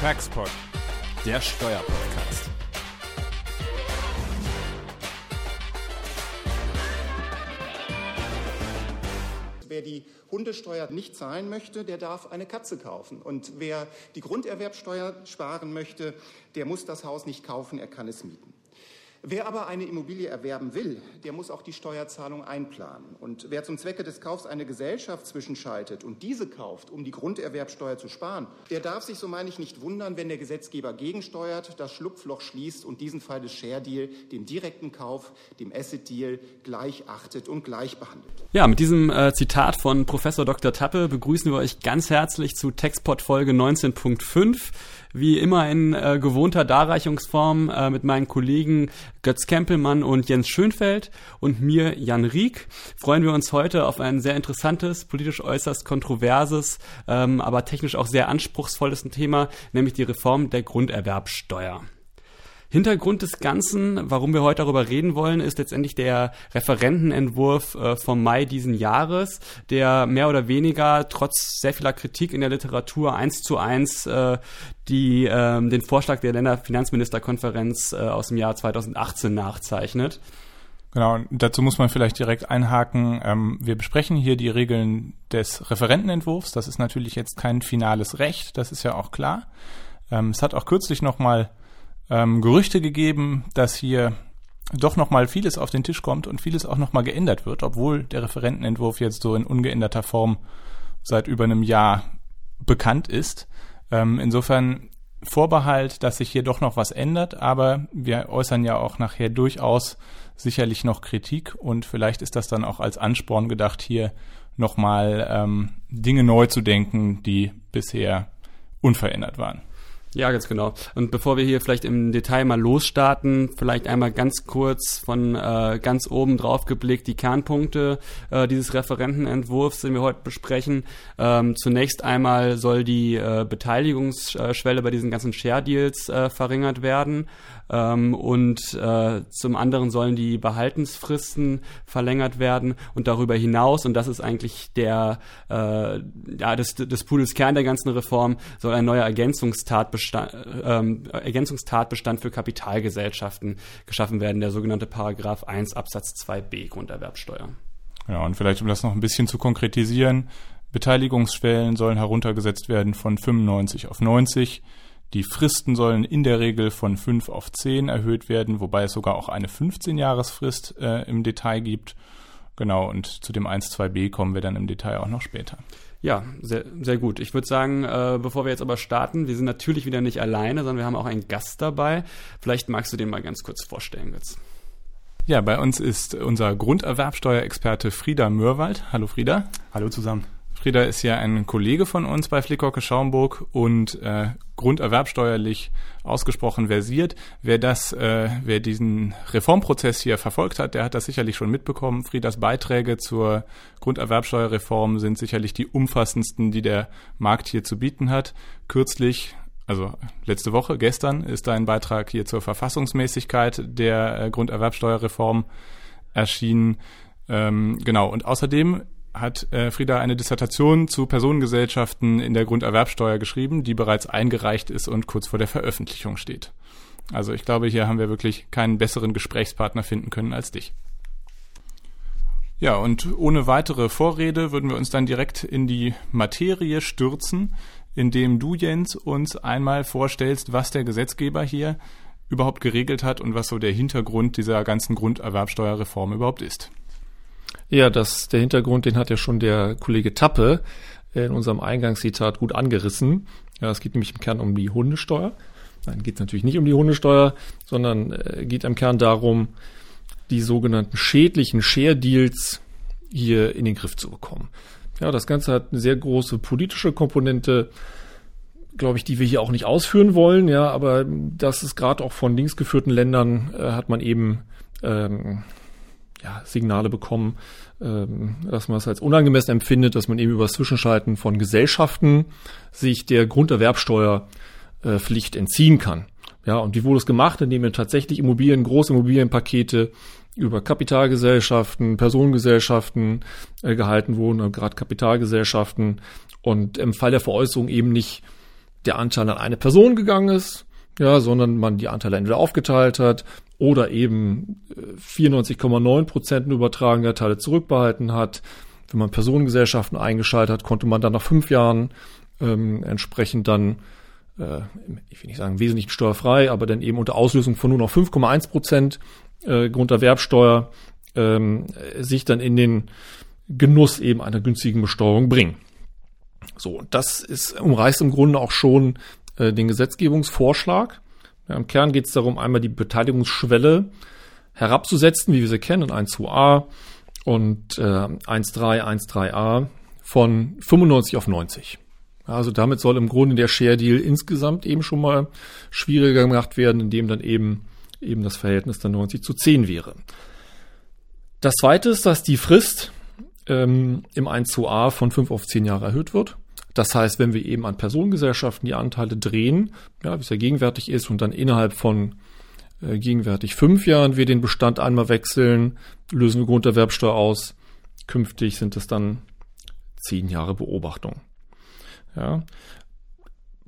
Taxpod, der Steuerpodcast. Wer die Hundesteuer nicht zahlen möchte, der darf eine Katze kaufen. Und wer die Grunderwerbsteuer sparen möchte, der muss das Haus nicht kaufen, er kann es mieten. Wer aber eine Immobilie erwerben will, der muss auch die Steuerzahlung einplanen. Und wer zum Zwecke des Kaufs eine Gesellschaft zwischenschaltet und diese kauft, um die Grunderwerbsteuer zu sparen, der darf sich, so meine ich, nicht wundern, wenn der Gesetzgeber gegensteuert, das Schlupfloch schließt und diesen Fall des Share Deal, dem direkten Kauf, dem Asset Deal gleich achtet und gleich behandelt. Ja, mit diesem äh, Zitat von Professor Dr. Tappe begrüßen wir euch ganz herzlich zu Textport Folge 19.5 wie immer in äh, gewohnter Darreichungsform äh, mit meinen Kollegen Götz Kempelmann und Jens Schönfeld und mir Jan Rieck freuen wir uns heute auf ein sehr interessantes, politisch äußerst kontroverses, ähm, aber technisch auch sehr anspruchsvolles Thema, nämlich die Reform der Grunderwerbsteuer. Hintergrund des Ganzen, warum wir heute darüber reden wollen, ist letztendlich der Referentenentwurf äh, vom Mai diesen Jahres, der mehr oder weniger trotz sehr vieler Kritik in der Literatur eins zu eins äh, die äh, den Vorschlag der Länderfinanzministerkonferenz äh, aus dem Jahr 2018 nachzeichnet. Genau, dazu muss man vielleicht direkt einhaken. Ähm, wir besprechen hier die Regeln des Referentenentwurfs. Das ist natürlich jetzt kein finales Recht, das ist ja auch klar. Ähm, es hat auch kürzlich nochmal ähm, Gerüchte gegeben, dass hier doch noch mal vieles auf den Tisch kommt und vieles auch noch mal geändert wird, obwohl der Referentenentwurf jetzt so in ungeänderter Form seit über einem Jahr bekannt ist. Ähm, insofern Vorbehalt, dass sich hier doch noch was ändert, aber wir äußern ja auch nachher durchaus sicherlich noch Kritik und vielleicht ist das dann auch als Ansporn gedacht, hier nochmal ähm, Dinge neu zu denken, die bisher unverändert waren. Ja, ganz genau. Und bevor wir hier vielleicht im Detail mal losstarten, vielleicht einmal ganz kurz von äh, ganz oben drauf geblickt die Kernpunkte äh, dieses Referentenentwurfs, den wir heute besprechen. Ähm, zunächst einmal soll die äh, Beteiligungsschwelle bei diesen ganzen Share Deals äh, verringert werden. Ähm, und äh, zum anderen sollen die Behaltensfristen verlängert werden und darüber hinaus, und das ist eigentlich der, äh, ja, des, des Pudels Kern der ganzen Reform, soll ein neuer Ergänzungstatbestand, ähm, Ergänzungstatbestand für Kapitalgesellschaften geschaffen werden, der sogenannte Paragraph 1 Absatz 2b Grunderwerbsteuer. Ja, und vielleicht, um das noch ein bisschen zu konkretisieren, Beteiligungsschwellen sollen heruntergesetzt werden von 95 auf 90. Die Fristen sollen in der Regel von 5 auf 10 erhöht werden, wobei es sogar auch eine 15-Jahresfrist äh, im Detail gibt. Genau, und zu dem 1.2b kommen wir dann im Detail auch noch später. Ja, sehr, sehr gut. Ich würde sagen, äh, bevor wir jetzt aber starten, wir sind natürlich wieder nicht alleine, sondern wir haben auch einen Gast dabei. Vielleicht magst du den mal ganz kurz vorstellen, Götz. Ja, bei uns ist unser Grunderwerbsteuerexperte Frieda Mürwald. Hallo Frieda. Hallo zusammen. Frieda ist ja ein Kollege von uns bei Flickhocke Schaumburg und äh, grunderwerbsteuerlich ausgesprochen versiert. Wer das, äh, wer diesen Reformprozess hier verfolgt hat, der hat das sicherlich schon mitbekommen. Friedas Beiträge zur Grunderwerbsteuerreform sind sicherlich die umfassendsten, die der Markt hier zu bieten hat. Kürzlich also letzte Woche, gestern, ist ein Beitrag hier zur Verfassungsmäßigkeit der äh, Grunderwerbsteuerreform erschienen. Ähm, genau, und außerdem hat äh, Frieda eine Dissertation zu Personengesellschaften in der Grunderwerbsteuer geschrieben, die bereits eingereicht ist und kurz vor der Veröffentlichung steht. Also ich glaube, hier haben wir wirklich keinen besseren Gesprächspartner finden können als dich. Ja, und ohne weitere Vorrede würden wir uns dann direkt in die Materie stürzen, indem du, Jens, uns einmal vorstellst, was der Gesetzgeber hier überhaupt geregelt hat und was so der Hintergrund dieser ganzen Grunderwerbsteuerreform überhaupt ist. Ja, das, der Hintergrund, den hat ja schon der Kollege Tappe in unserem Eingangszitat gut angerissen. Ja, es geht nämlich im Kern um die Hundesteuer. Nein, geht natürlich nicht um die Hundesteuer, sondern äh, geht im Kern darum, die sogenannten schädlichen Share Deals hier in den Griff zu bekommen. Ja, das Ganze hat eine sehr große politische Komponente, glaube ich, die wir hier auch nicht ausführen wollen. Ja, aber das ist gerade auch von linksgeführten Ländern äh, hat man eben ähm, ja, Signale bekommen, ähm, dass man es als unangemessen empfindet, dass man eben über das Zwischenschalten von Gesellschaften sich der Grunderwerbsteuerpflicht äh, entziehen kann. Ja, und wie wurde es gemacht? Indem wir tatsächlich Immobilien, große Immobilienpakete über Kapitalgesellschaften, Personengesellschaften äh, gehalten wurden, gerade Kapitalgesellschaften und im Fall der Veräußerung eben nicht der Anteil an eine Person gegangen ist, ja, sondern man die Anteile entweder aufgeteilt hat oder eben 94,9 äh, Prozent übertragener Teile zurückbehalten hat. Wenn man Personengesellschaften eingeschaltet hat, konnte man dann nach fünf Jahren ähm, entsprechend dann, äh, ich will nicht sagen wesentlich steuerfrei, aber dann eben unter Auslösung von nur noch 5,1 Prozent äh, Grunderwerbsteuer ähm, sich dann in den Genuss eben einer günstigen Besteuerung bringen. So, das ist umreißt im Grunde auch schon äh, den Gesetzgebungsvorschlag. Ja, Im Kern geht es darum, einmal die Beteiligungsschwelle herabzusetzen, wie wir sie kennen, in 1.2a und äh, 1.3, 1.3a von 95 auf 90. Also damit soll im Grunde der Share Deal insgesamt eben schon mal schwieriger gemacht werden, indem dann eben eben das Verhältnis dann 90 zu 10 wäre. Das zweite ist, dass die Frist ähm, im 1 zu A von 5 auf 10 Jahre erhöht wird. Das heißt, wenn wir eben an Personengesellschaften die Anteile drehen, ja, wie es ja gegenwärtig ist, und dann innerhalb von äh, gegenwärtig fünf Jahren wir den Bestand einmal wechseln, lösen wir Grunderwerbsteuer aus. Künftig sind es dann zehn Jahre Beobachtung. Ja.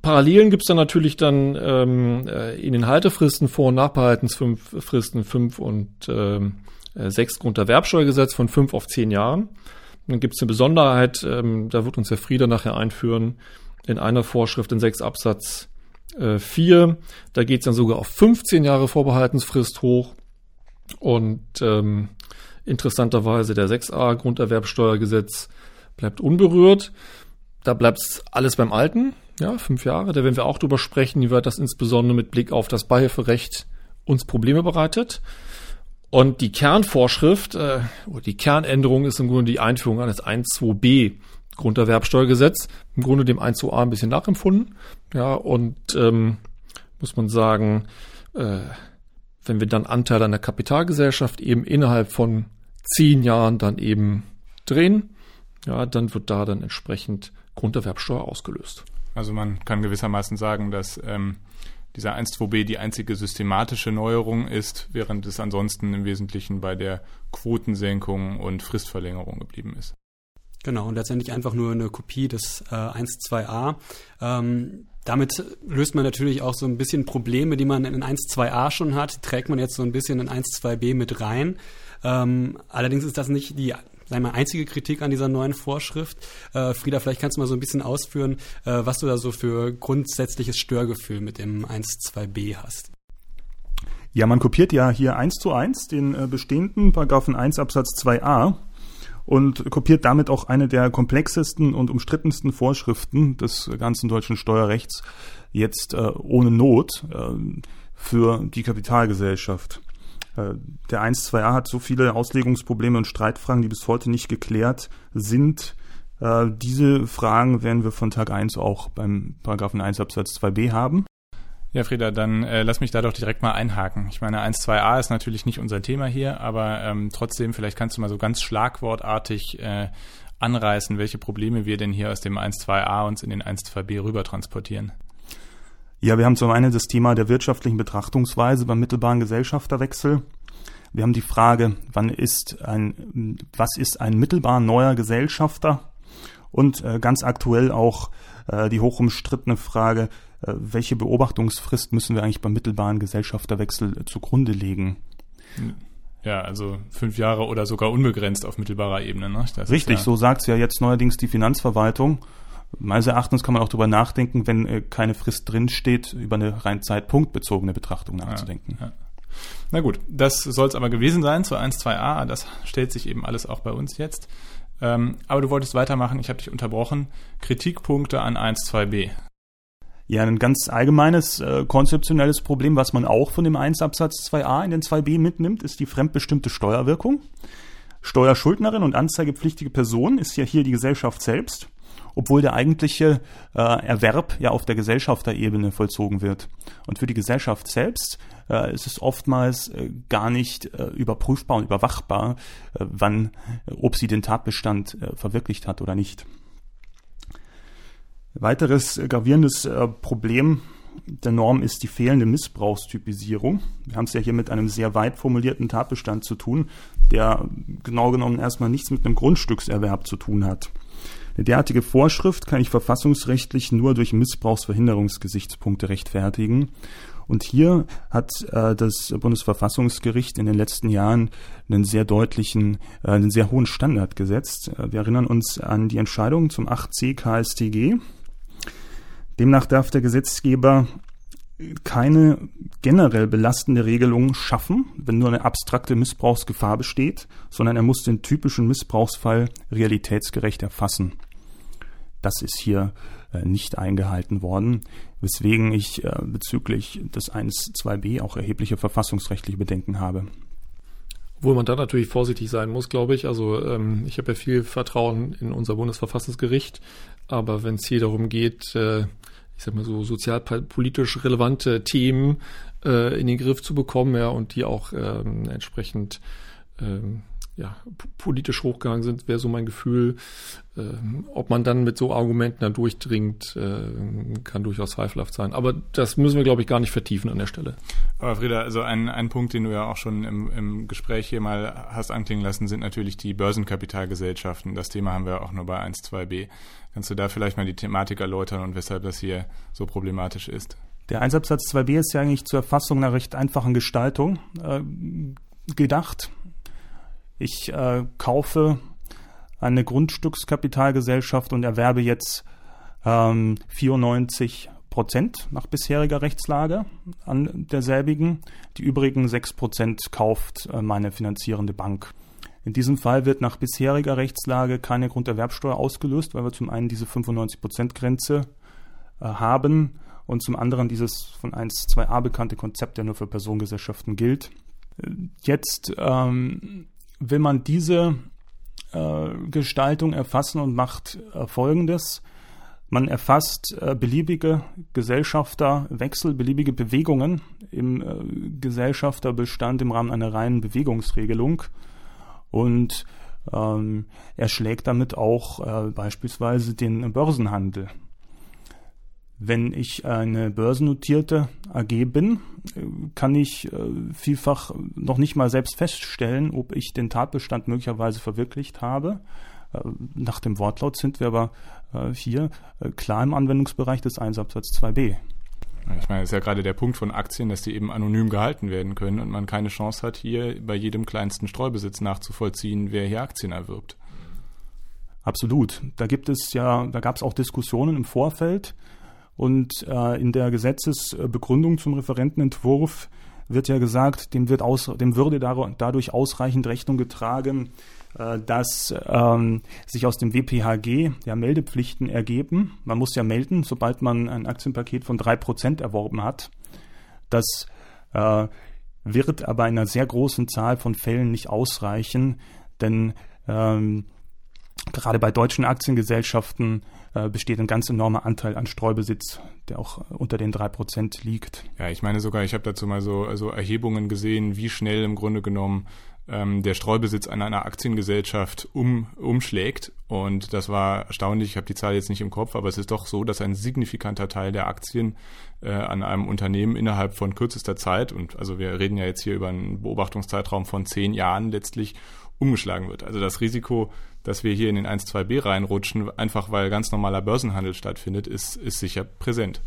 Parallelen gibt es dann natürlich dann ähm, äh, in den Haltefristen Vor- und Nachbehaltensfristen fünf und ähm, äh, sechs Grunderwerbsteuergesetz von fünf auf zehn Jahren. Dann gibt es eine Besonderheit, ähm, da wird uns Herr Frieder nachher einführen, in einer Vorschrift in 6 Absatz äh, 4. Da geht es dann sogar auf 15 Jahre Vorbehaltensfrist hoch. Und ähm, interessanterweise der 6a Grunderwerbsteuergesetz bleibt unberührt. Da bleibt alles beim Alten, ja, fünf Jahre. Da werden wir auch drüber sprechen, wie weit das insbesondere mit Blick auf das Beihilferecht uns Probleme bereitet. Und die Kernvorschrift, äh, oder die Kernänderung ist im Grunde die Einführung eines 1.2b Grunderwerbsteuergesetz, im Grunde dem 1.2a ein bisschen nachempfunden. Ja, und ähm, muss man sagen, äh, wenn wir dann Anteile an der Kapitalgesellschaft eben innerhalb von zehn Jahren dann eben drehen, ja, dann wird da dann entsprechend Grunderwerbsteuer ausgelöst. Also man kann gewissermaßen sagen, dass ähm, dieser 1.2b die einzige systematische Neuerung ist, während es ansonsten im Wesentlichen bei der Quotensenkung und Fristverlängerung geblieben ist. Genau, und letztendlich einfach nur eine Kopie des äh, 1.2a. Ähm, damit löst man natürlich auch so ein bisschen Probleme, die man in 1.2a schon hat, trägt man jetzt so ein bisschen in 1.2b mit rein. Ähm, allerdings ist das nicht die wir, einzige Kritik an dieser neuen Vorschrift. Äh, Frieda, vielleicht kannst du mal so ein bisschen ausführen, äh, was du da so für grundsätzliches Störgefühl mit dem 1.2b hast. Ja, man kopiert ja hier eins zu eins den äh, bestehenden Paragraphen 1 Absatz 2a und kopiert damit auch eine der komplexesten und umstrittensten Vorschriften des ganzen deutschen Steuerrechts jetzt äh, ohne Not äh, für die Kapitalgesellschaft. Äh, der 1.2a hat so viele Auslegungsprobleme und Streitfragen, die bis heute nicht geklärt sind. Äh, diese Fragen werden wir von Tag 1 auch beim Paragraphen 1 Absatz 2b haben. Ja, Frieda, dann äh, lass mich da doch direkt mal einhaken. Ich meine, 1.2a ist natürlich nicht unser Thema hier, aber ähm, trotzdem, vielleicht kannst du mal so ganz schlagwortartig äh, anreißen, welche Probleme wir denn hier aus dem 1.2a uns in den 1.2b rüber transportieren. Ja, wir haben zum einen das Thema der wirtschaftlichen Betrachtungsweise beim mittelbaren Gesellschafterwechsel. Wir haben die Frage, wann ist ein, was ist ein mittelbar neuer Gesellschafter? Und äh, ganz aktuell auch äh, die hochumstrittene Frage, äh, welche Beobachtungsfrist müssen wir eigentlich beim mittelbaren Gesellschafterwechsel äh, zugrunde legen? Ja, also fünf Jahre oder sogar unbegrenzt auf mittelbarer Ebene. Ne? Richtig, ja so sagt es ja jetzt neuerdings die Finanzverwaltung. Meines Erachtens kann man auch darüber nachdenken, wenn äh, keine Frist drinsteht, über eine rein zeitpunktbezogene Betrachtung nachzudenken. Ja, ja. Na gut, das soll es aber gewesen sein zu 1, 2a. Das stellt sich eben alles auch bei uns jetzt. Ähm, aber du wolltest weitermachen, ich habe dich unterbrochen. Kritikpunkte an 1, 2b. Ja, ein ganz allgemeines äh, konzeptionelles Problem, was man auch von dem 1 Absatz 2a in den 2b mitnimmt, ist die fremdbestimmte Steuerwirkung. Steuerschuldnerin und anzeigepflichtige Person ist ja hier die Gesellschaft selbst obwohl der eigentliche äh, Erwerb ja auf der Gesellschafterebene vollzogen wird. Und für die Gesellschaft selbst äh, ist es oftmals äh, gar nicht äh, überprüfbar und überwachbar, äh, wann, äh, ob sie den Tatbestand verwirklicht hat oder nicht. Weiteres gravierendes Problem der Norm ist die fehlende Missbrauchstypisierung. Wir haben es ja hier mit einem sehr weit formulierten Tatbestand zu tun, der genau genommen erstmal nichts mit einem Grundstückserwerb zu tun hat. Eine derartige Vorschrift kann ich verfassungsrechtlich nur durch Missbrauchsverhinderungsgesichtspunkte rechtfertigen. Und hier hat äh, das Bundesverfassungsgericht in den letzten Jahren einen sehr deutlichen, äh, einen sehr hohen Standard gesetzt. Äh, wir erinnern uns an die Entscheidung zum 8c KSTG. Demnach darf der Gesetzgeber keine generell belastende Regelung schaffen, wenn nur eine abstrakte Missbrauchsgefahr besteht, sondern er muss den typischen Missbrauchsfall realitätsgerecht erfassen. Das ist hier äh, nicht eingehalten worden, weswegen ich äh, bezüglich des 1.2b auch erhebliche verfassungsrechtliche Bedenken habe. Obwohl man da natürlich vorsichtig sein muss, glaube ich. Also ähm, ich habe ja viel Vertrauen in unser Bundesverfassungsgericht, aber wenn es hier darum geht, äh, ich sag mal so sozialpolitisch relevante Themen äh, in den Griff zu bekommen, ja, und die auch ähm, entsprechend ähm, ja, politisch hochgegangen sind, wäre so mein Gefühl. Ähm, ob man dann mit so Argumenten da durchdringt, äh, kann durchaus zweifelhaft sein. Aber das müssen wir, glaube ich, gar nicht vertiefen an der Stelle. Aber Frieda, also ein, ein Punkt, den du ja auch schon im, im Gespräch hier mal hast anklingen lassen, sind natürlich die Börsenkapitalgesellschaften. Das Thema haben wir auch nur bei 1, 2b. Kannst du da vielleicht mal die Thematik erläutern und weshalb das hier so problematisch ist? Der Einsatzsatz 2b ist ja eigentlich zur Erfassung einer recht einfachen Gestaltung äh, gedacht. Ich äh, kaufe eine Grundstückskapitalgesellschaft und erwerbe jetzt ähm, 94 Prozent nach bisheriger Rechtslage an derselbigen. Die übrigen 6 Prozent kauft äh, meine finanzierende Bank. In diesem Fall wird nach bisheriger Rechtslage keine Grunderwerbsteuer ausgelöst, weil wir zum einen diese 95-Prozent-Grenze äh, haben und zum anderen dieses von 1, 2a bekannte Konzept, der nur für Personengesellschaften gilt. Äh, jetzt ähm, will man diese äh, Gestaltung erfassen und macht äh, Folgendes. Man erfasst äh, beliebige Gesellschafterwechsel, beliebige Bewegungen im äh, Gesellschafterbestand im Rahmen einer reinen Bewegungsregelung und ähm, erschlägt damit auch äh, beispielsweise den Börsenhandel. Wenn ich eine börsennotierte AG bin, kann ich äh, vielfach noch nicht mal selbst feststellen, ob ich den Tatbestand möglicherweise verwirklicht habe. Äh, nach dem Wortlaut sind wir aber äh, hier klar im Anwendungsbereich des Einsatzsatz 2b. Ich meine, das ist ja gerade der Punkt von Aktien, dass die eben anonym gehalten werden können und man keine Chance hat, hier bei jedem kleinsten Streubesitz nachzuvollziehen, wer hier Aktien erwirbt. Absolut. Da gibt es ja, da gab es auch Diskussionen im Vorfeld und äh, in der Gesetzesbegründung zum Referentenentwurf wird ja gesagt, dem, wird aus, dem würde dadurch ausreichend Rechnung getragen, äh, dass ähm, sich aus dem WPHG ja Meldepflichten ergeben. Man muss ja melden, sobald man ein Aktienpaket von drei Prozent erworben hat. Das äh, wird aber in einer sehr großen Zahl von Fällen nicht ausreichen, denn ähm, gerade bei deutschen Aktiengesellschaften äh, besteht ein ganz enormer Anteil an Streubesitz, der auch unter den drei Prozent liegt. Ja, ich meine sogar, ich habe dazu mal so also Erhebungen gesehen, wie schnell im Grunde genommen ähm, der Streubesitz an einer Aktiengesellschaft um, umschlägt. Und das war erstaunlich. Ich habe die Zahl jetzt nicht im Kopf, aber es ist doch so, dass ein signifikanter Teil der Aktien äh, an einem Unternehmen innerhalb von kürzester Zeit, und also wir reden ja jetzt hier über einen Beobachtungszeitraum von zehn Jahren letztlich, umgeschlagen wird. Also das Risiko, dass wir hier in den 1-2b reinrutschen, einfach weil ganz normaler Börsenhandel stattfindet, ist, ist sicher präsent.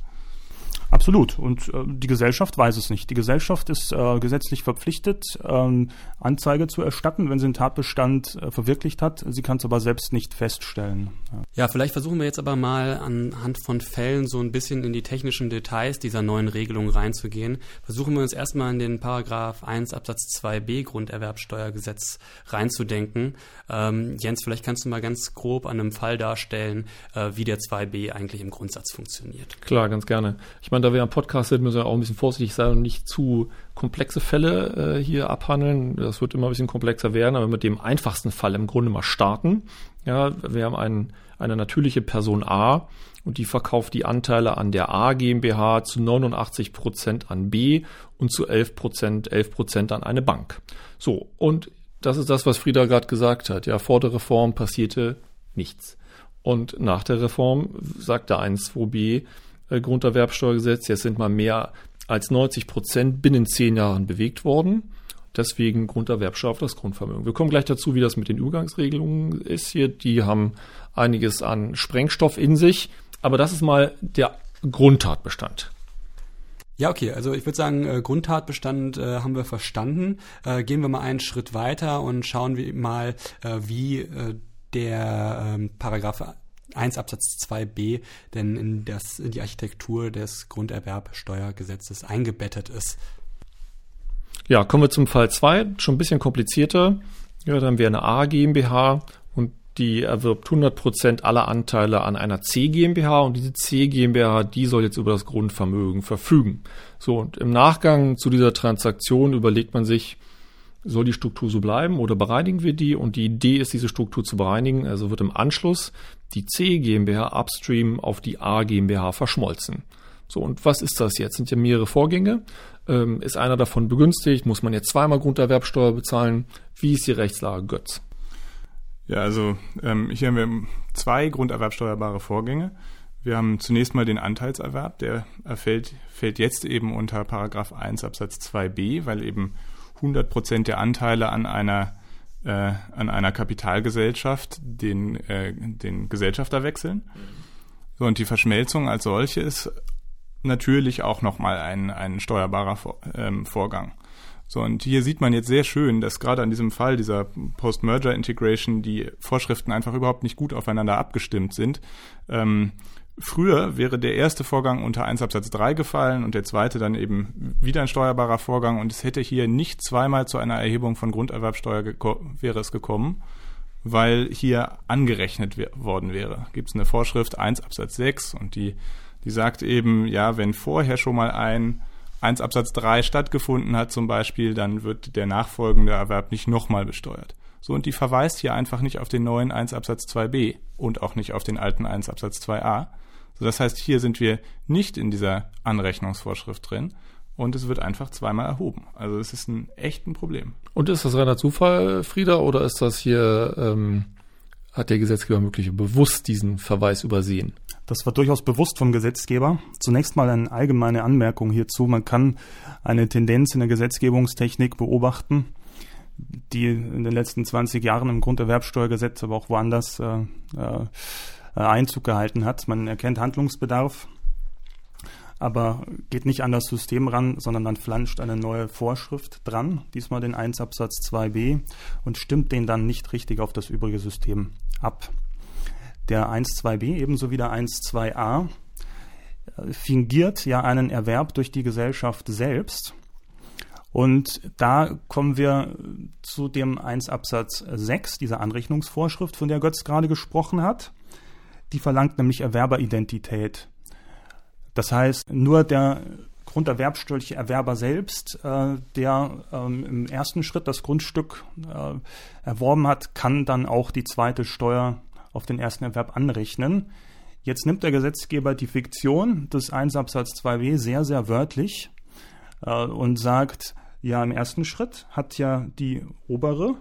Absolut. Und äh, die Gesellschaft weiß es nicht. Die Gesellschaft ist äh, gesetzlich verpflichtet, ähm, Anzeige zu erstatten, wenn sie einen Tatbestand äh, verwirklicht hat. Sie kann es aber selbst nicht feststellen. Ja. ja, vielleicht versuchen wir jetzt aber mal anhand von Fällen so ein bisschen in die technischen Details dieser neuen Regelung reinzugehen. Versuchen wir uns erstmal in den Paragraph 1 Absatz 2b Grunderwerbsteuergesetz reinzudenken. Ähm, Jens, vielleicht kannst du mal ganz grob an einem Fall darstellen, äh, wie der 2b eigentlich im Grundsatz funktioniert. Klar, ganz gerne. Ich meine, da wir am Podcast sind, müssen wir auch ein bisschen vorsichtig sein und nicht zu komplexe Fälle äh, hier abhandeln. Das wird immer ein bisschen komplexer werden, aber mit dem einfachsten Fall im Grunde mal starten. Ja, wir haben einen, eine natürliche Person A und die verkauft die Anteile an der A GmbH zu 89 Prozent an B und zu 11 Prozent, 11 Prozent an eine Bank. So, und das ist das, was Frieda gerade gesagt hat. Ja, vor der Reform passierte nichts. Und nach der Reform sagte 1.2b, äh, Grunderwerbsteuergesetz. Jetzt sind mal mehr als 90 Prozent binnen zehn Jahren bewegt worden. Deswegen Grunderwerbsteuer auf das Grundvermögen. Wir kommen gleich dazu, wie das mit den Übergangsregelungen ist hier. Die haben einiges an Sprengstoff in sich. Aber das ist mal der Grundtatbestand. Ja, okay. Also ich würde sagen, äh, Grundtatbestand äh, haben wir verstanden. Äh, gehen wir mal einen Schritt weiter und schauen wir mal, äh, wie äh, der ähm, Paragraph 1 Absatz 2b denn in, das, in die Architektur des Grunderwerbsteuergesetzes eingebettet ist. Ja, kommen wir zum Fall 2, schon ein bisschen komplizierter. Ja, dann wäre eine A GmbH und die erwirbt 100% aller Anteile an einer C GmbH und diese C GmbH, die soll jetzt über das Grundvermögen verfügen. So, und im Nachgang zu dieser Transaktion überlegt man sich, soll die Struktur so bleiben oder bereinigen wir die? Und die Idee ist, diese Struktur zu bereinigen. Also wird im Anschluss die C GmbH upstream auf die A GmbH verschmolzen. So, und was ist das jetzt? Sind ja mehrere Vorgänge. Ähm, ist einer davon begünstigt? Muss man jetzt zweimal Grunderwerbsteuer bezahlen? Wie ist die Rechtslage, Götz? Ja, also ähm, hier haben wir zwei grunderwerbsteuerbare Vorgänge. Wir haben zunächst mal den Anteilserwerb, der erfällt, fällt jetzt eben unter Paragraph 1 Absatz 2b, weil eben 100 Prozent der Anteile an einer, äh, an einer Kapitalgesellschaft den, äh, den Gesellschafter wechseln. So, und die Verschmelzung als solche ist natürlich auch nochmal ein, ein steuerbarer ähm, Vorgang. So, und hier sieht man jetzt sehr schön, dass gerade an diesem Fall dieser Post-Merger-Integration die Vorschriften einfach überhaupt nicht gut aufeinander abgestimmt sind. Ähm, früher wäre der erste Vorgang unter 1 Absatz 3 gefallen und der zweite dann eben wieder ein steuerbarer Vorgang und es hätte hier nicht zweimal zu einer Erhebung von Grunderwerbsteuer wäre es gekommen, weil hier angerechnet worden wäre. Gibt es eine Vorschrift 1 Absatz 6 und die die sagt eben, ja, wenn vorher schon mal ein 1 Absatz 3 stattgefunden hat zum Beispiel, dann wird der nachfolgende Erwerb nicht nochmal besteuert. So, und die verweist hier einfach nicht auf den neuen 1 Absatz 2b und auch nicht auf den alten 1 Absatz 2a. So, das heißt, hier sind wir nicht in dieser Anrechnungsvorschrift drin und es wird einfach zweimal erhoben. Also es ist ein echtes Problem. Und ist das reiner Zufall, Frieda, oder ist das hier, ähm, hat der Gesetzgeber möglich bewusst diesen Verweis übersehen? Das war durchaus bewusst vom Gesetzgeber. Zunächst mal eine allgemeine Anmerkung hierzu. Man kann eine Tendenz in der Gesetzgebungstechnik beobachten, die in den letzten 20 Jahren im Grunderwerbsteuergesetz, aber auch woanders äh, äh, Einzug gehalten hat. Man erkennt Handlungsbedarf, aber geht nicht an das System ran, sondern man flanscht eine neue Vorschrift dran, diesmal den 1 Absatz 2b, und stimmt den dann nicht richtig auf das übrige System ab. Der 1.2b ebenso wie der 1.2a äh, fingiert ja einen Erwerb durch die Gesellschaft selbst. Und da kommen wir zu dem 1 Absatz 6, dieser Anrechnungsvorschrift, von der Götz gerade gesprochen hat. Die verlangt nämlich Erwerberidentität. Das heißt, nur der grunderwerbsteuerliche Erwerber selbst, äh, der ähm, im ersten Schritt das Grundstück äh, erworben hat, kann dann auch die zweite Steuer auf den ersten Erwerb anrechnen. Jetzt nimmt der Gesetzgeber die Fiktion des 1 Absatz 2b sehr, sehr wörtlich äh, und sagt, ja, im ersten Schritt hat ja die obere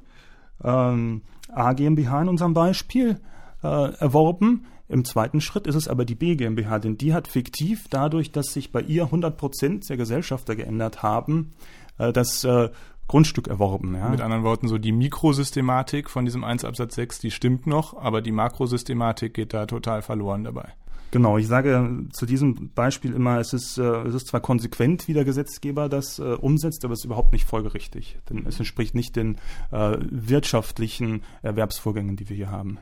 ähm, A in unserem Beispiel äh, erworben. Im zweiten Schritt ist es aber die B GmbH, denn die hat fiktiv dadurch, dass sich bei ihr 100 Prozent der Gesellschafter geändert haben, äh, das äh, Grundstück erworben. Ja. Mit anderen Worten, so die Mikrosystematik von diesem 1 Absatz 6, die stimmt noch, aber die Makrosystematik geht da total verloren dabei. Genau, ich sage zu diesem Beispiel immer, es ist, äh, es ist zwar konsequent, wie der Gesetzgeber das äh, umsetzt, aber es ist überhaupt nicht folgerichtig. Denn es entspricht nicht den äh, wirtschaftlichen Erwerbsvorgängen, die wir hier haben.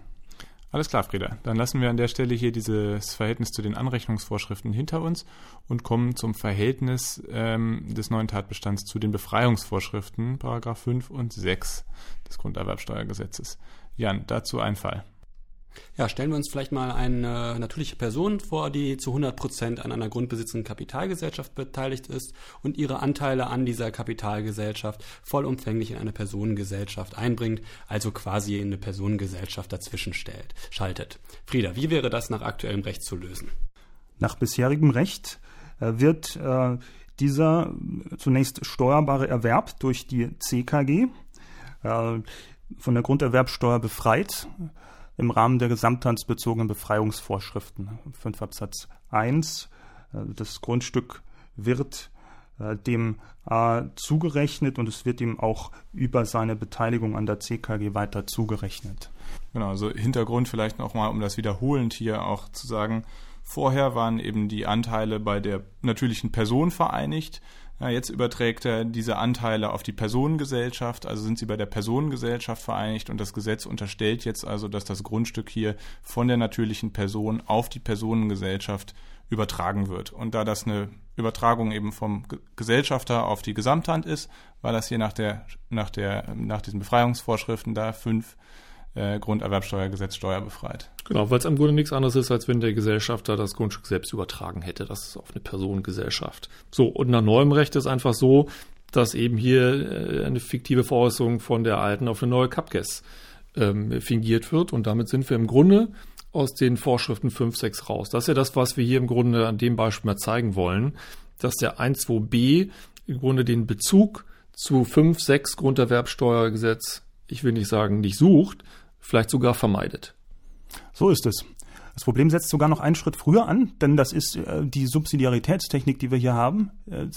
Alles klar, Frieda. Dann lassen wir an der Stelle hier dieses Verhältnis zu den Anrechnungsvorschriften hinter uns und kommen zum Verhältnis ähm, des neuen Tatbestands zu den Befreiungsvorschriften, Paragraph 5 und 6 des Grunderwerbsteuergesetzes. Jan, dazu ein Fall. Ja, stellen wir uns vielleicht mal eine natürliche Person vor, die zu 100 Prozent an einer grundbesitzenden Kapitalgesellschaft beteiligt ist und ihre Anteile an dieser Kapitalgesellschaft vollumfänglich in eine Personengesellschaft einbringt, also quasi in eine Personengesellschaft dazwischen stellt, schaltet. Frieda, wie wäre das nach aktuellem Recht zu lösen? Nach bisherigem Recht äh, wird äh, dieser zunächst steuerbare Erwerb durch die CKG äh, von der Grunderwerbsteuer befreit im Rahmen der gesamthandsbezogenen Befreiungsvorschriften. 5 Absatz 1. Äh, das Grundstück wird äh, dem A zugerechnet und es wird ihm auch über seine Beteiligung an der CKG weiter zugerechnet. Genau, also Hintergrund vielleicht nochmal, um das wiederholend hier auch zu sagen. Vorher waren eben die Anteile bei der natürlichen Person vereinigt. Ja, jetzt überträgt er diese Anteile auf die Personengesellschaft, also sind sie bei der Personengesellschaft vereinigt und das Gesetz unterstellt jetzt also, dass das Grundstück hier von der natürlichen Person auf die Personengesellschaft übertragen wird. Und da das eine Übertragung eben vom Gesellschafter auf die Gesamthand ist, war das hier nach der, nach der, nach diesen Befreiungsvorschriften da fünf äh, Grunderwerbsteuergesetz steuerbefreit. Genau, weil es im Grunde nichts anderes ist, als wenn der Gesellschafter das Grundstück selbst übertragen hätte. Das ist auf eine Personengesellschaft. So, und nach neuem Recht ist einfach so, dass eben hier äh, eine fiktive Veräußerung von der alten auf eine neue Capges ähm, fingiert wird. Und damit sind wir im Grunde aus den Vorschriften 5, 6 raus. Das ist ja das, was wir hier im Grunde an dem Beispiel mal zeigen wollen, dass der 1, 2b im Grunde den Bezug zu 5, 6 Grunderwerbsteuergesetz, ich will nicht sagen, nicht sucht, vielleicht sogar vermeidet. So ist es. Das Problem setzt sogar noch einen Schritt früher an, denn das ist äh, die Subsidiaritätstechnik, die wir hier haben. Äh,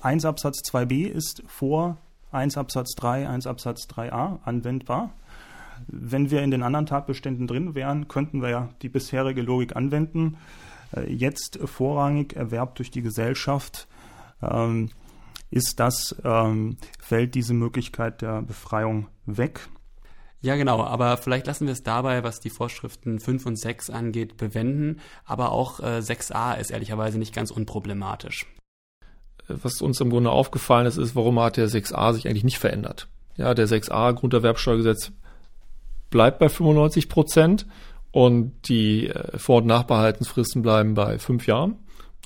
1 Absatz 2b ist vor 1 Absatz 3, 1 Absatz 3a anwendbar. Wenn wir in den anderen Tatbeständen drin wären, könnten wir ja die bisherige Logik anwenden. Äh, jetzt vorrangig Erwerb durch die Gesellschaft. Ähm, ist das, ähm, fällt diese Möglichkeit der Befreiung weg. Ja, genau, aber vielleicht lassen wir es dabei, was die Vorschriften 5 und 6 angeht, bewenden. Aber auch äh, 6a ist ehrlicherweise nicht ganz unproblematisch. Was uns im Grunde aufgefallen ist, ist, warum hat der 6a sich eigentlich nicht verändert? Ja, der 6a Grunderwerbsteuergesetz bleibt bei 95 Prozent und die äh, Vor- und Nachbehaltensfristen bleiben bei fünf Jahren.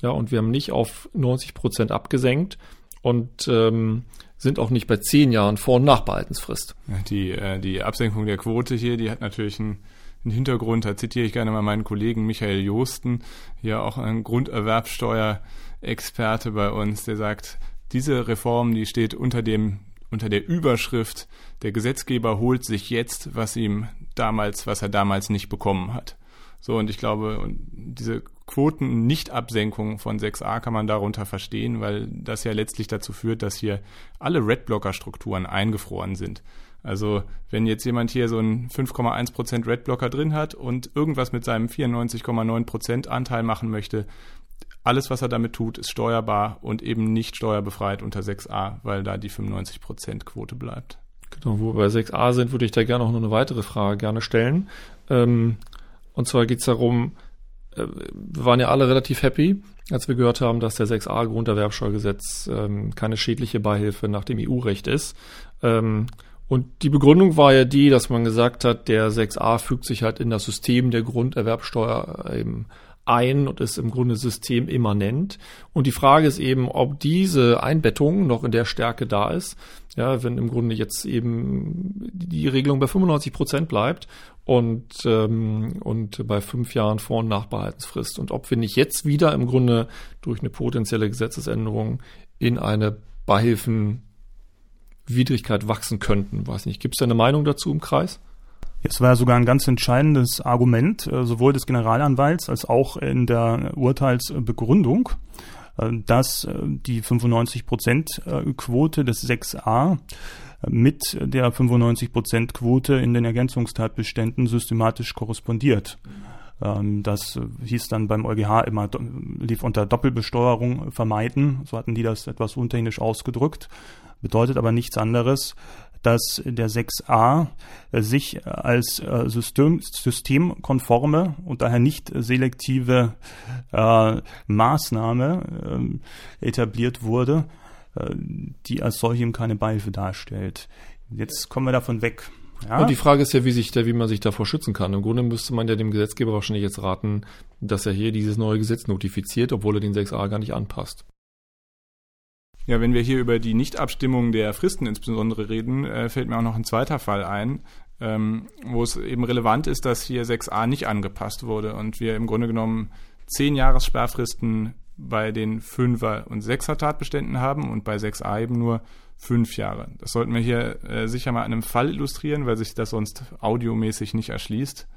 Ja, und wir haben nicht auf 90 Prozent abgesenkt und ähm, sind auch nicht bei zehn Jahren Vor- und Nachbehaltensfrist. Die, äh, die Absenkung der Quote hier, die hat natürlich einen, einen Hintergrund. Da zitiere ich gerne mal meinen Kollegen Michael Josten, hier auch ein Grunderwerbsteuerexperte bei uns, der sagt, diese Reform, die steht unter dem unter der Überschrift der Gesetzgeber holt sich jetzt, was ihm damals, was er damals nicht bekommen hat. So, und ich glaube, diese Quoten-Nichtabsenkung von 6a kann man darunter verstehen, weil das ja letztlich dazu führt, dass hier alle Redblocker-Strukturen eingefroren sind. Also wenn jetzt jemand hier so einen 5,1% Redblocker drin hat und irgendwas mit seinem 94,9% Anteil machen möchte, alles, was er damit tut, ist steuerbar und eben nicht steuerbefreit unter 6a, weil da die 95% Quote bleibt. Genau, wo wir bei 6a sind, würde ich da gerne auch noch eine weitere Frage gerne stellen. Ähm, und zwar geht es darum, äh, wir waren ja alle relativ happy, als wir gehört haben, dass der 6a Grunderwerbsteuergesetz ähm, keine schädliche Beihilfe nach dem EU-Recht ist. Ähm, und die Begründung war ja die, dass man gesagt hat, der 6a fügt sich halt in das System der Grunderwerbsteuer eben ein und ist im Grunde systemimmanent. Und die Frage ist eben, ob diese Einbettung noch in der Stärke da ist. Ja, wenn im Grunde jetzt eben die Regelung bei 95 Prozent bleibt und, ähm, und bei fünf Jahren Vor- und Nachbehaltensfrist. Und ob wir nicht jetzt wieder im Grunde durch eine potenzielle Gesetzesänderung in eine Beihilfenwidrigkeit wachsen könnten. Weiß nicht. Gibt es da eine Meinung dazu im Kreis? Es war sogar ein ganz entscheidendes Argument, äh, sowohl des Generalanwalts als auch in der Urteilsbegründung, äh, dass äh, die 95-Prozent-Quote des 6a mit der 95-Prozent-Quote in den Ergänzungstatbeständen systematisch korrespondiert. Ähm, das hieß dann beim EuGH immer, lief unter Doppelbesteuerung vermeiden. So hatten die das etwas untechnisch ausgedrückt. Bedeutet aber nichts anderes, dass der 6a sich als äh, System, systemkonforme und daher nicht selektive äh, Maßnahme äh, etabliert wurde, die als solche eben keine Beihilfe darstellt. Jetzt kommen wir davon weg. Ja? Und die Frage ist ja, wie, sich da, wie man sich davor schützen kann. Im Grunde müsste man ja dem Gesetzgeber wahrscheinlich jetzt raten, dass er hier dieses neue Gesetz notifiziert, obwohl er den 6a gar nicht anpasst. Ja, wenn wir hier über die Nichtabstimmung der Fristen insbesondere reden, äh, fällt mir auch noch ein zweiter Fall ein, ähm, wo es eben relevant ist, dass hier 6a nicht angepasst wurde und wir im Grunde genommen zehn Jahres Sperrfristen bei den 5er und 6er Tatbeständen haben und bei 6a eben nur fünf Jahre. Das sollten wir hier äh, sicher mal an einem Fall illustrieren, weil sich das sonst audiomäßig nicht erschließt.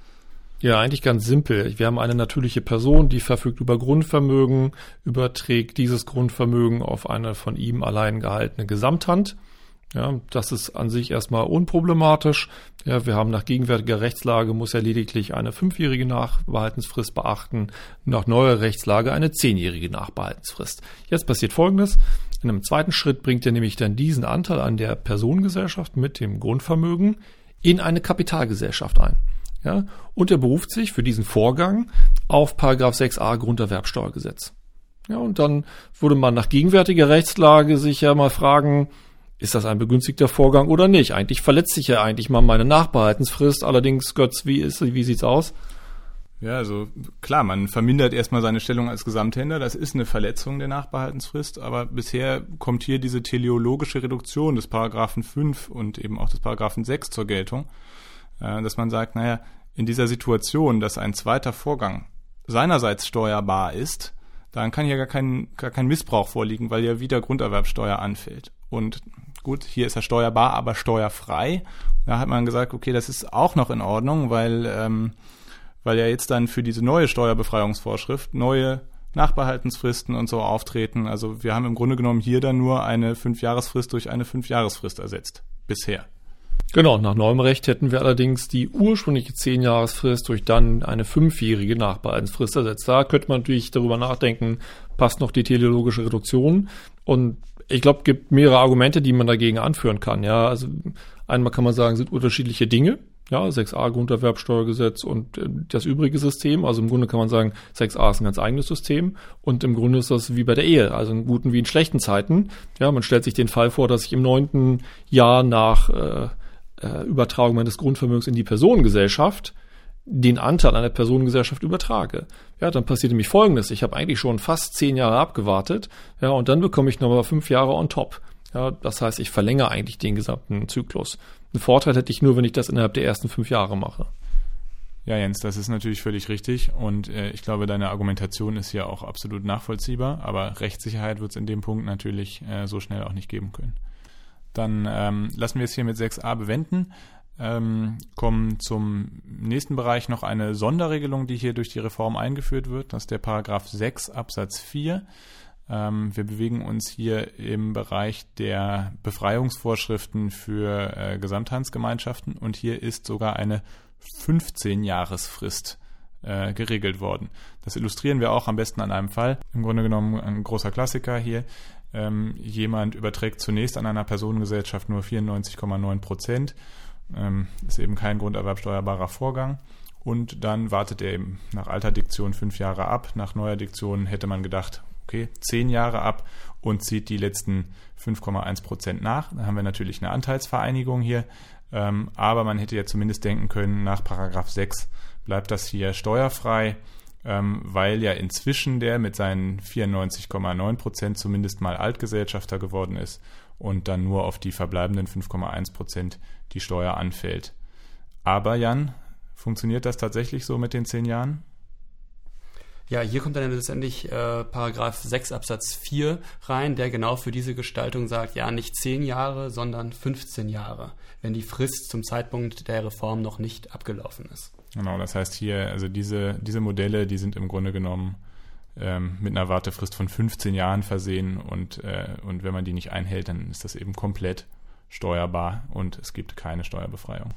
Ja, eigentlich ganz simpel. Wir haben eine natürliche Person, die verfügt über Grundvermögen, überträgt dieses Grundvermögen auf eine von ihm allein gehaltene Gesamthand. Ja, das ist an sich erstmal unproblematisch. Ja, wir haben nach gegenwärtiger Rechtslage muss er lediglich eine fünfjährige Nachbehaltensfrist beachten, nach neuer Rechtslage eine zehnjährige Nachbehaltensfrist. Jetzt passiert Folgendes. In einem zweiten Schritt bringt er nämlich dann diesen Anteil an der Personengesellschaft mit dem Grundvermögen in eine Kapitalgesellschaft ein. Ja, und er beruft sich für diesen Vorgang auf Paragraph 6a Grunderwerbsteuergesetz. Ja, und dann würde man nach gegenwärtiger Rechtslage sich ja mal fragen, ist das ein begünstigter Vorgang oder nicht? Eigentlich verletzt sich ja eigentlich mal meine Nachbehaltensfrist. Allerdings, Götz, wie ist, wie sieht's aus? Ja, also klar, man vermindert erstmal seine Stellung als Gesamthändler. Das ist eine Verletzung der Nachbehaltensfrist, aber bisher kommt hier diese teleologische Reduktion des Paragraphen 5 und eben auch des Paragraphen 6 zur Geltung. Äh, dass man sagt, naja, in dieser Situation, dass ein zweiter Vorgang seinerseits steuerbar ist, dann kann ja gar kein, gar kein Missbrauch vorliegen, weil ja wieder Grunderwerbsteuer anfällt. Und gut, hier ist er steuerbar, aber steuerfrei. Da hat man gesagt, okay, das ist auch noch in Ordnung, weil, ähm, weil ja jetzt dann für diese neue Steuerbefreiungsvorschrift neue Nachbehaltensfristen und so auftreten. Also wir haben im Grunde genommen hier dann nur eine Fünfjahresfrist durch eine Fünfjahresfrist ersetzt. Bisher. Genau, nach neuem Recht hätten wir allerdings die ursprüngliche Zehnjahresfrist durch dann eine fünfjährige Nachbehaltensfrist ersetzt. Da könnte man natürlich darüber nachdenken, passt noch die teleologische Reduktion. Und ich glaube, gibt mehrere Argumente, die man dagegen anführen kann. Ja, also einmal kann man sagen, sind unterschiedliche Dinge. Ja, 6a Grunderwerbsteuergesetz und äh, das übrige System. Also im Grunde kann man sagen, 6a ist ein ganz eigenes System und im Grunde ist das wie bei der Ehe, also in guten wie in schlechten Zeiten. Ja, man stellt sich den Fall vor, dass ich im neunten Jahr nach äh, äh, Übertragung meines Grundvermögens in die Personengesellschaft den Anteil an der Personengesellschaft übertrage. Ja, dann passiert nämlich Folgendes. Ich habe eigentlich schon fast zehn Jahre abgewartet, ja, und dann bekomme ich nochmal fünf Jahre on top. Ja, das heißt, ich verlängere eigentlich den gesamten Zyklus. Einen Vorteil hätte ich nur, wenn ich das innerhalb der ersten fünf Jahre mache. Ja, Jens, das ist natürlich völlig richtig und äh, ich glaube, deine Argumentation ist hier auch absolut nachvollziehbar, aber Rechtssicherheit wird es in dem Punkt natürlich äh, so schnell auch nicht geben können. Dann ähm, lassen wir es hier mit 6a bewenden. Ähm, kommen zum nächsten Bereich noch eine Sonderregelung, die hier durch die Reform eingeführt wird. Das ist der Paragraph 6 Absatz 4. Ähm, wir bewegen uns hier im Bereich der Befreiungsvorschriften für äh, Gesamthandsgemeinschaften und hier ist sogar eine 15-Jahresfrist äh, geregelt worden. Das illustrieren wir auch am besten an einem Fall. Im Grunde genommen ein großer Klassiker hier. Ähm, jemand überträgt zunächst an einer Personengesellschaft nur 94,9 Prozent. Ähm, ist eben kein grunderwerbsteuerbarer Vorgang. Und dann wartet er eben nach alter Diktion fünf Jahre ab. Nach neuer Diktion hätte man gedacht, okay, zehn Jahre ab und zieht die letzten 5,1 Prozent nach. Dann haben wir natürlich eine Anteilsvereinigung hier. Ähm, aber man hätte ja zumindest denken können, nach Paragraph 6 bleibt das hier steuerfrei ähm, weil ja inzwischen der mit seinen 94,9 Prozent zumindest mal Altgesellschafter geworden ist und dann nur auf die verbleibenden 5,1 Prozent die Steuer anfällt. Aber Jan, funktioniert das tatsächlich so mit den zehn Jahren? Ja, hier kommt dann letztendlich äh, Paragraph 6 Absatz 4 rein, der genau für diese Gestaltung sagt, ja, nicht 10 Jahre, sondern 15 Jahre, wenn die Frist zum Zeitpunkt der Reform noch nicht abgelaufen ist. Genau, das heißt hier, also diese, diese Modelle, die sind im Grunde genommen ähm, mit einer Wartefrist von 15 Jahren versehen und, äh, und wenn man die nicht einhält, dann ist das eben komplett steuerbar und es gibt keine Steuerbefreiung.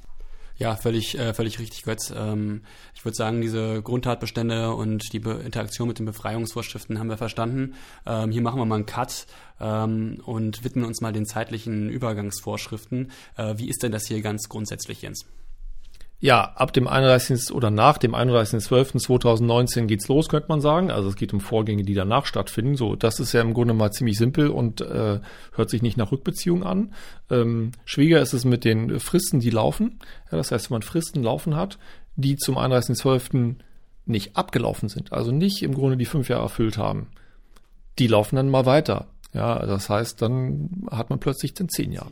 Ja, völlig, äh, völlig richtig, Götz. Ähm, ich würde sagen, diese Grundtatbestände und die Be Interaktion mit den Befreiungsvorschriften haben wir verstanden. Ähm, hier machen wir mal einen Cut ähm, und widmen uns mal den zeitlichen Übergangsvorschriften. Äh, wie ist denn das hier ganz grundsätzlich, Jens? Ja, ab dem 31. oder nach dem 31.12.2019 geht's los, könnte man sagen. Also es geht um Vorgänge, die danach stattfinden. So, das ist ja im Grunde mal ziemlich simpel und äh, hört sich nicht nach Rückbeziehung an. Ähm, schwieriger ist es mit den Fristen, die laufen. Ja, das heißt, wenn man Fristen laufen hat, die zum 31.12. nicht abgelaufen sind, also nicht im Grunde die fünf Jahre erfüllt haben, die laufen dann mal weiter. Ja, das heißt, dann hat man plötzlich dann zehn Jahre.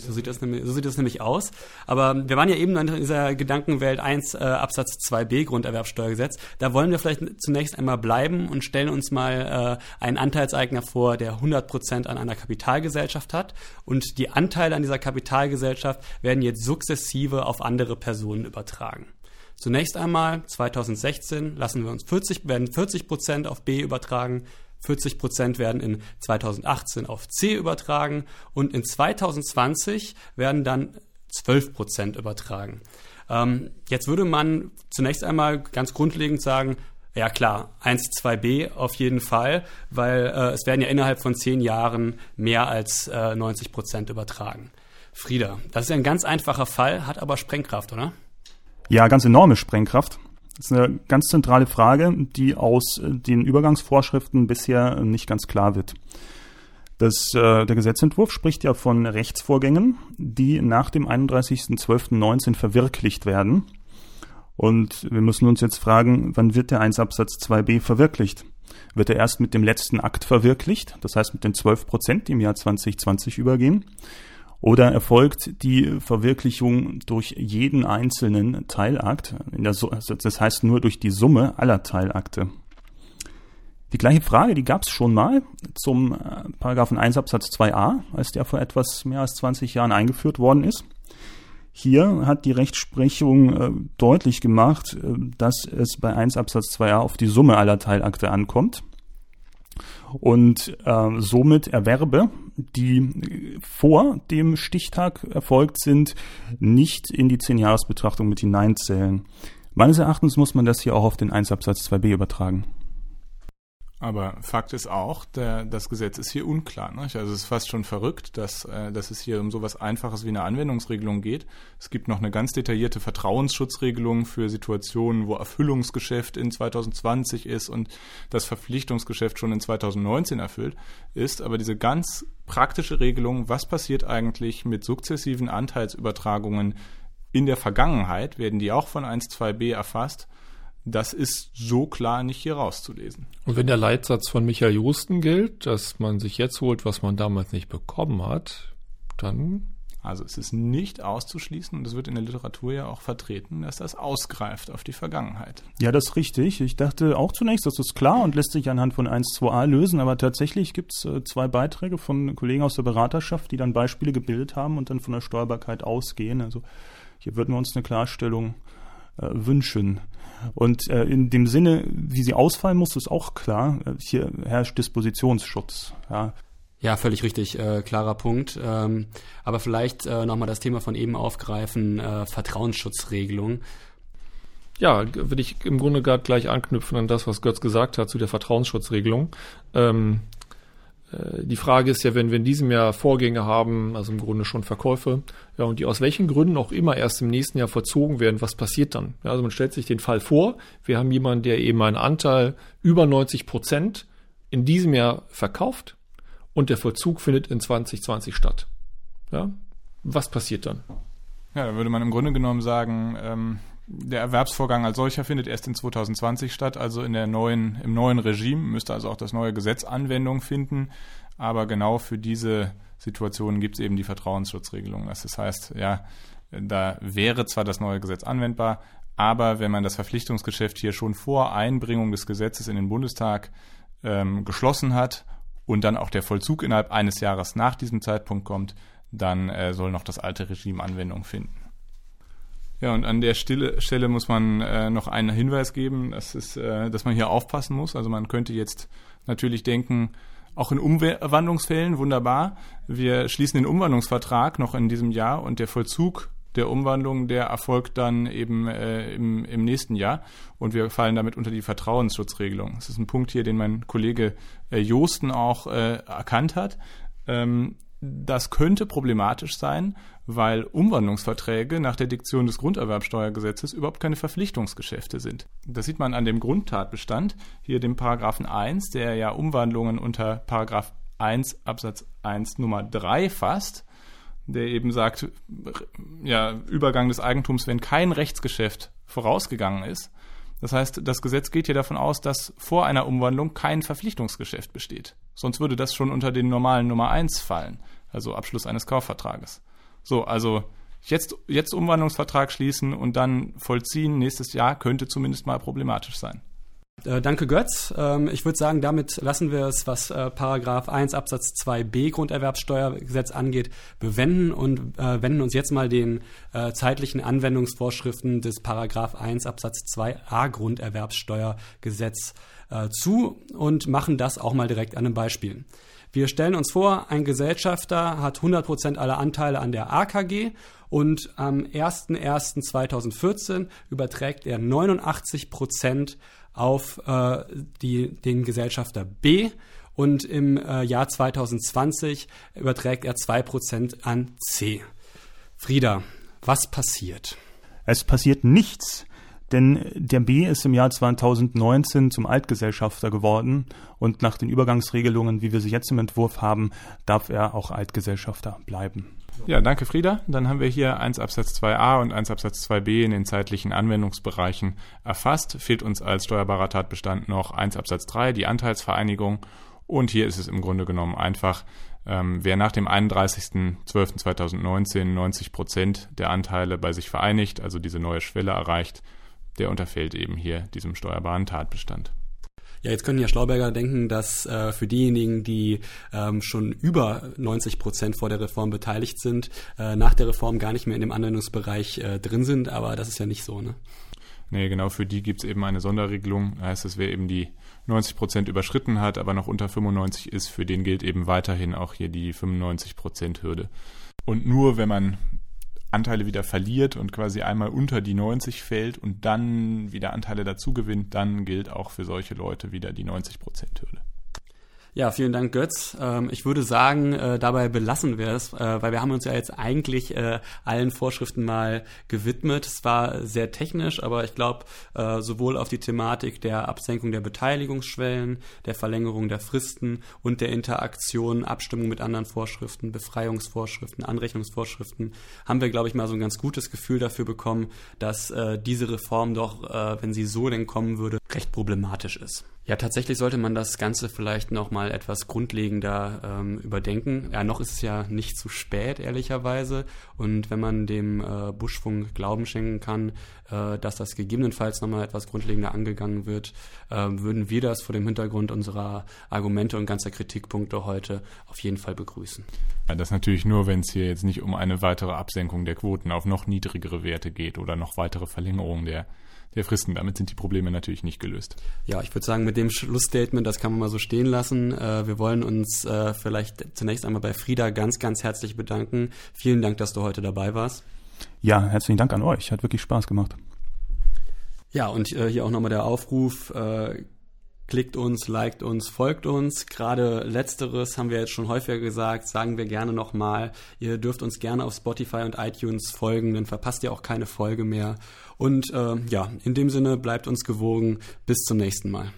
So sieht, das nämlich, so sieht das nämlich aus. Aber wir waren ja eben in dieser Gedankenwelt 1 äh, Absatz 2b Grunderwerbsteuergesetz. Da wollen wir vielleicht zunächst einmal bleiben und stellen uns mal äh, einen Anteilseigner vor, der 100 Prozent an einer Kapitalgesellschaft hat. Und die Anteile an dieser Kapitalgesellschaft werden jetzt sukzessive auf andere Personen übertragen. Zunächst einmal 2016 lassen wir uns 40, werden 40 Prozent auf B übertragen, 40 Prozent werden in 2018 auf C übertragen und in 2020 werden dann 12 Prozent übertragen. Ähm, jetzt würde man zunächst einmal ganz grundlegend sagen, ja klar, 1, 2b auf jeden Fall, weil äh, es werden ja innerhalb von zehn Jahren mehr als äh, 90 Prozent übertragen. Frieda, das ist ja ein ganz einfacher Fall, hat aber Sprengkraft, oder? Ja, ganz enorme Sprengkraft. Das ist eine ganz zentrale Frage, die aus äh, den Übergangsvorschriften bisher nicht ganz klar wird. Das, äh, der Gesetzentwurf spricht ja von Rechtsvorgängen, die nach dem 31.12.19 verwirklicht werden. Und wir müssen uns jetzt fragen, wann wird der 1 Absatz 2b verwirklicht? Wird er erst mit dem letzten Akt verwirklicht, das heißt mit den 12 Prozent, die im Jahr 2020 übergehen? Oder erfolgt die Verwirklichung durch jeden einzelnen Teilakt, also das heißt nur durch die Summe aller Teilakte? Die gleiche Frage, die gab es schon mal zum äh, Paragraphen 1 Absatz 2a, als der vor etwas mehr als 20 Jahren eingeführt worden ist. Hier hat die Rechtsprechung äh, deutlich gemacht, äh, dass es bei 1 Absatz 2a auf die Summe aller Teilakte ankommt und äh, somit Erwerbe, die vor dem Stichtag erfolgt sind, nicht in die 10-Jahres-Betrachtung mit hineinzählen. Meines Erachtens muss man das hier auch auf den 1 Absatz 2b übertragen. Aber Fakt ist auch, der, das Gesetz ist hier unklar. Nicht? Also es ist fast schon verrückt, dass, äh, dass es hier um sowas Einfaches wie eine Anwendungsregelung geht. Es gibt noch eine ganz detaillierte Vertrauensschutzregelung für Situationen, wo Erfüllungsgeschäft in 2020 ist und das Verpflichtungsgeschäft schon in 2019 erfüllt ist. Aber diese ganz praktische Regelung, was passiert eigentlich mit sukzessiven Anteilsübertragungen in der Vergangenheit, werden die auch von 1.2b erfasst das ist so klar nicht hier rauszulesen. Und wenn der Leitsatz von Michael Justen gilt, dass man sich jetzt holt, was man damals nicht bekommen hat, dann. Also es ist nicht auszuschließen, und es wird in der Literatur ja auch vertreten, dass das ausgreift auf die Vergangenheit. Ja, das ist richtig. Ich dachte auch zunächst, das ist klar und lässt sich anhand von 1.2a lösen, aber tatsächlich gibt es äh, zwei Beiträge von Kollegen aus der Beraterschaft, die dann Beispiele gebildet haben und dann von der Steuerbarkeit ausgehen. Also hier würden wir uns eine Klarstellung äh, wünschen. Und äh, in dem Sinne, wie sie ausfallen muss, ist auch klar. Hier herrscht Dispositionsschutz. Ja. Ja, völlig richtig, äh, klarer Punkt. Ähm, aber vielleicht äh, nochmal das Thema von eben aufgreifen, äh, Vertrauensschutzregelung. Ja, will ich im Grunde gerade gleich anknüpfen an das, was Götz gesagt hat zu der Vertrauensschutzregelung. Ähm, äh, die Frage ist ja, wenn wir in diesem Jahr Vorgänge haben, also im Grunde schon Verkäufe, ja, und die aus welchen Gründen auch immer erst im nächsten Jahr verzogen werden, was passiert dann? Ja, also man stellt sich den Fall vor, wir haben jemanden, der eben einen Anteil über 90 Prozent in diesem Jahr verkauft und der Vollzug findet in 2020 statt. Ja, was passiert dann? Ja, da würde man im Grunde genommen sagen, ähm, der Erwerbsvorgang als solcher findet erst in 2020 statt, also in der neuen, im neuen Regime müsste also auch das neue Gesetz Anwendung finden. Aber genau für diese Situationen gibt es eben die Vertrauensschutzregelung. Das heißt, ja, da wäre zwar das neue Gesetz anwendbar, aber wenn man das Verpflichtungsgeschäft hier schon vor Einbringung des Gesetzes in den Bundestag ähm, geschlossen hat und dann auch der Vollzug innerhalb eines Jahres nach diesem Zeitpunkt kommt, dann äh, soll noch das alte Regime Anwendung finden. Ja, und an der Stelle, Stelle muss man äh, noch einen Hinweis geben, das ist, äh, dass man hier aufpassen muss. Also man könnte jetzt natürlich denken, auch in Umwandlungsfällen wunderbar. Wir schließen den Umwandlungsvertrag noch in diesem Jahr und der Vollzug der Umwandlung, der erfolgt dann eben äh, im, im nächsten Jahr und wir fallen damit unter die Vertrauensschutzregelung. Das ist ein Punkt hier, den mein Kollege äh, Josten auch äh, erkannt hat. Ähm, das könnte problematisch sein, weil Umwandlungsverträge nach der Diktion des Grunderwerbsteuergesetzes überhaupt keine Verpflichtungsgeschäfte sind. Das sieht man an dem Grundtatbestand, hier dem Paragraphen 1, der ja Umwandlungen unter Paragraph 1 Absatz 1 Nummer 3 fasst, der eben sagt, ja, Übergang des Eigentums, wenn kein Rechtsgeschäft vorausgegangen ist. Das heißt, das Gesetz geht hier davon aus, dass vor einer Umwandlung kein Verpflichtungsgeschäft besteht. Sonst würde das schon unter den normalen Nummer 1 fallen also Abschluss eines Kaufvertrages. So, also jetzt, jetzt Umwandlungsvertrag schließen und dann vollziehen nächstes Jahr könnte zumindest mal problematisch sein. Äh, danke Götz. Ähm, ich würde sagen, damit lassen wir es, was äh, Paragraph 1 Absatz 2b Grunderwerbssteuergesetz angeht, bewenden und äh, wenden uns jetzt mal den äh, zeitlichen Anwendungsvorschriften des Paragraph 1 Absatz 2a Grunderwerbssteuergesetz äh, zu und machen das auch mal direkt an einem Beispiel. Wir stellen uns vor, ein Gesellschafter hat 100 Prozent aller Anteile an der AKG und am 01.01.2014 überträgt er 89 Prozent auf äh, die, den Gesellschafter B und im äh, Jahr 2020 überträgt er 2% an C. Frieda, was passiert? Es passiert nichts, denn der B ist im Jahr 2019 zum Altgesellschafter geworden und nach den Übergangsregelungen, wie wir sie jetzt im Entwurf haben, darf er auch Altgesellschafter bleiben. Ja, danke Frieda. Dann haben wir hier 1 Absatz 2a und 1 Absatz 2b in den zeitlichen Anwendungsbereichen erfasst. Fehlt uns als steuerbarer Tatbestand noch 1 Absatz 3, die Anteilsvereinigung. Und hier ist es im Grunde genommen einfach, ähm, wer nach dem 31.12.2019 90 Prozent der Anteile bei sich vereinigt, also diese neue Schwelle erreicht, der unterfällt eben hier diesem steuerbaren Tatbestand. Ja, jetzt können ja Schlauberger denken, dass äh, für diejenigen, die ähm, schon über 90 Prozent vor der Reform beteiligt sind, äh, nach der Reform gar nicht mehr in dem Anwendungsbereich äh, drin sind, aber das ist ja nicht so, ne? Nee, genau, für die gibt's eben eine Sonderregelung. Das heißt, es wer eben die 90 Prozent überschritten hat, aber noch unter 95 ist, für den gilt eben weiterhin auch hier die 95 Prozent Hürde. Und nur wenn man Anteile wieder verliert und quasi einmal unter die 90 fällt und dann wieder Anteile dazu gewinnt, dann gilt auch für solche Leute wieder die 90%-Hürde. Ja, vielen Dank, Götz. Ähm, ich würde sagen, äh, dabei belassen wir es, äh, weil wir haben uns ja jetzt eigentlich äh, allen Vorschriften mal gewidmet. Es war sehr technisch, aber ich glaube, äh, sowohl auf die Thematik der Absenkung der Beteiligungsschwellen, der Verlängerung der Fristen und der Interaktion, Abstimmung mit anderen Vorschriften, Befreiungsvorschriften, Anrechnungsvorschriften, haben wir, glaube ich, mal so ein ganz gutes Gefühl dafür bekommen, dass äh, diese Reform doch, äh, wenn sie so denn kommen würde, recht problematisch ist. Ja, tatsächlich sollte man das Ganze vielleicht noch mal etwas grundlegender ähm, überdenken. Ja, noch ist es ja nicht zu spät, ehrlicherweise. Und wenn man dem äh, Buschfunk Glauben schenken kann, äh, dass das gegebenenfalls noch mal etwas grundlegender angegangen wird, äh, würden wir das vor dem Hintergrund unserer Argumente und ganzer Kritikpunkte heute auf jeden Fall begrüßen. Ja, das natürlich nur, wenn es hier jetzt nicht um eine weitere Absenkung der Quoten auf noch niedrigere Werte geht oder noch weitere Verlängerung der der Fristen. Damit sind die Probleme natürlich nicht gelöst. Ja, ich würde sagen, mit dem Schlussstatement, das kann man mal so stehen lassen. Äh, wir wollen uns äh, vielleicht zunächst einmal bei Frieda ganz, ganz herzlich bedanken. Vielen Dank, dass du heute dabei warst. Ja, herzlichen Dank an euch. Hat wirklich Spaß gemacht. Ja, und äh, hier auch nochmal der Aufruf, klickt uns, liked uns, folgt uns. Gerade letzteres haben wir jetzt schon häufiger gesagt, sagen wir gerne nochmal. Ihr dürft uns gerne auf Spotify und iTunes folgen, dann verpasst ihr auch keine Folge mehr. Und äh, ja, in dem Sinne bleibt uns gewogen. Bis zum nächsten Mal.